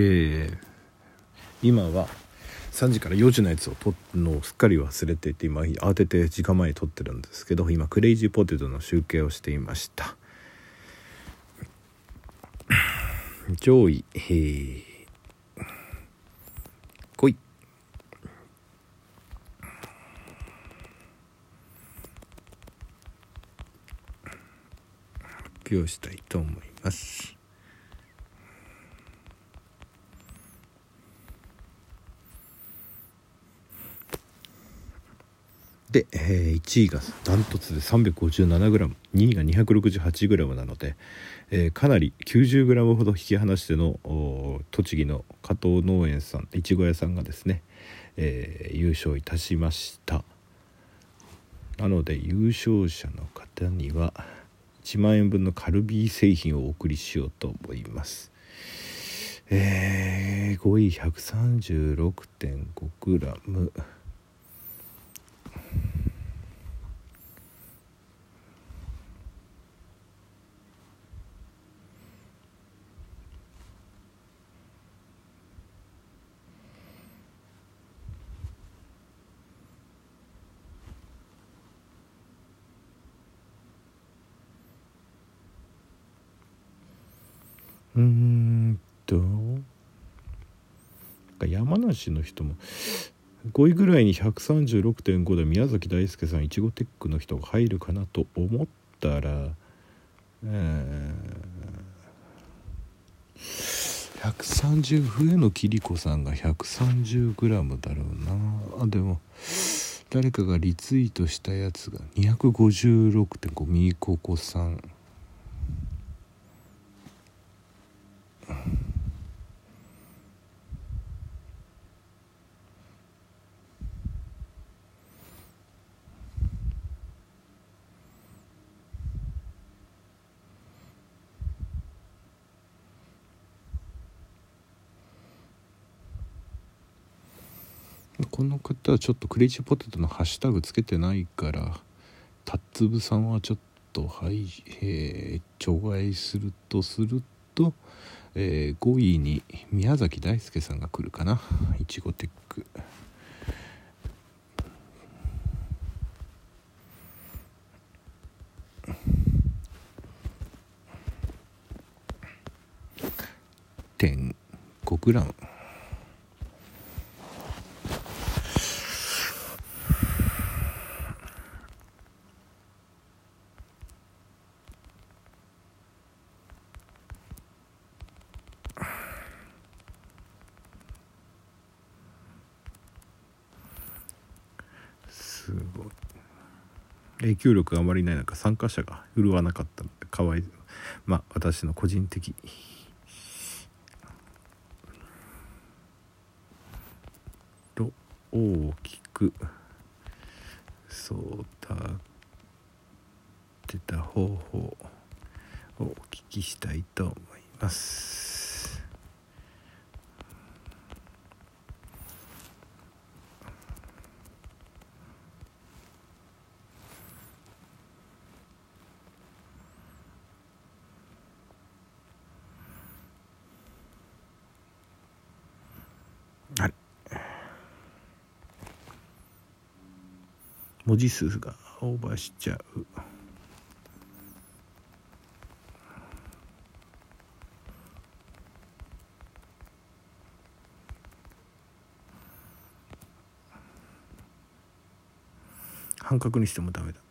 えー、今は3時から4時のやつを撮るのをすっかり忘れていて今慌てて時間前に撮ってるんですけど今クレイジーポテトの集計をしていました。上位、えー、来い。発表したいと思います。で、えー、1位がダントツで 357g2 位が 268g なので、えー、かなり 90g ほど引き離しての栃木の加藤農園さんいちご屋さんがですね、えー、優勝いたしました。なので優勝者の方には1万円分のカルビー製品をお送りしようと思います。えー、5位 136.5g うんと。山梨の人も5位ぐらいに136.5で宮崎大輔さんいちごテックの人が入るかなと思ったら、えー、130笛野桐子さんが 130g だろうな。あでも誰かがリツイートしたやつが256.5ミーココさん。この方はちょっとクレイジーポテトのハッシュタグつけてないからタッツブさんはちょっとはい、えー、除外するとすると、えー、5位に宮崎大輔さんが来るかないちごテック。点5グラムすごい。影響力があまりない中参加者が振るわなかったのでかわいまあ私の個人的。と大きく育てた方法をお聞きしたいと思います。はい文字数がオーバーしちゃう。半角にしてもダメだ。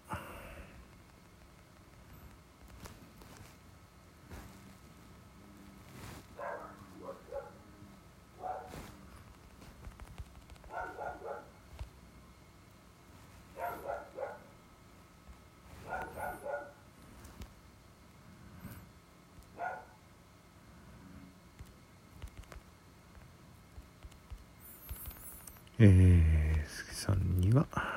えー、鈴木さんには。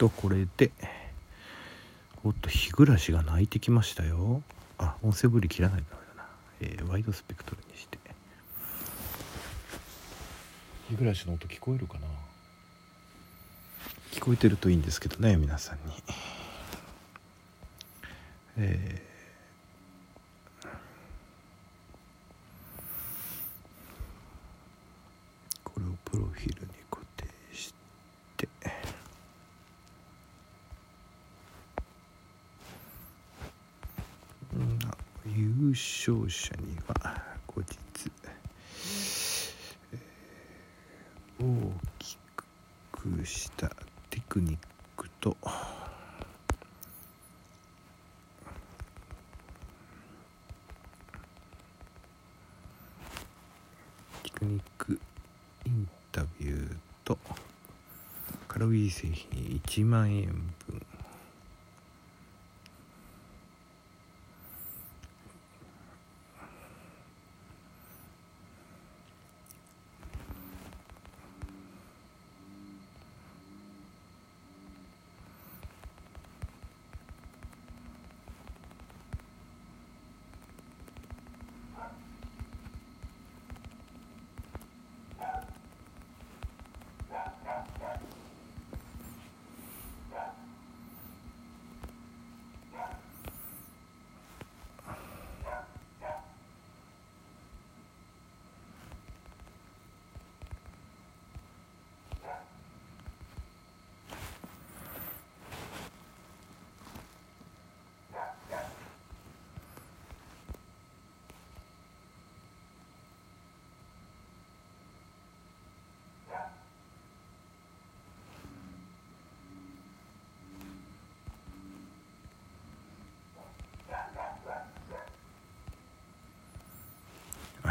とこれでおっと日暮らしが鳴いてきましたよ。あ音声ブリ切らないとダメだな、えー、ワイドスペクトルにして。日暮らしの音聞こえるかな？聞こえてるといいんですけどね皆さんに。えー、これをプロフィールに固定して優勝者には後日、大きくしたテクニックとテクニックインタビューとカロリー製品1万円分。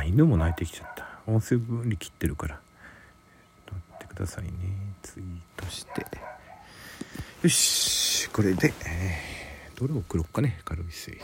犬も鳴いてきちゃった。音声分離切ってるから。待ってくださいね。ツイートして。よしこれで、えー、どれを送ろうかね。軽い製品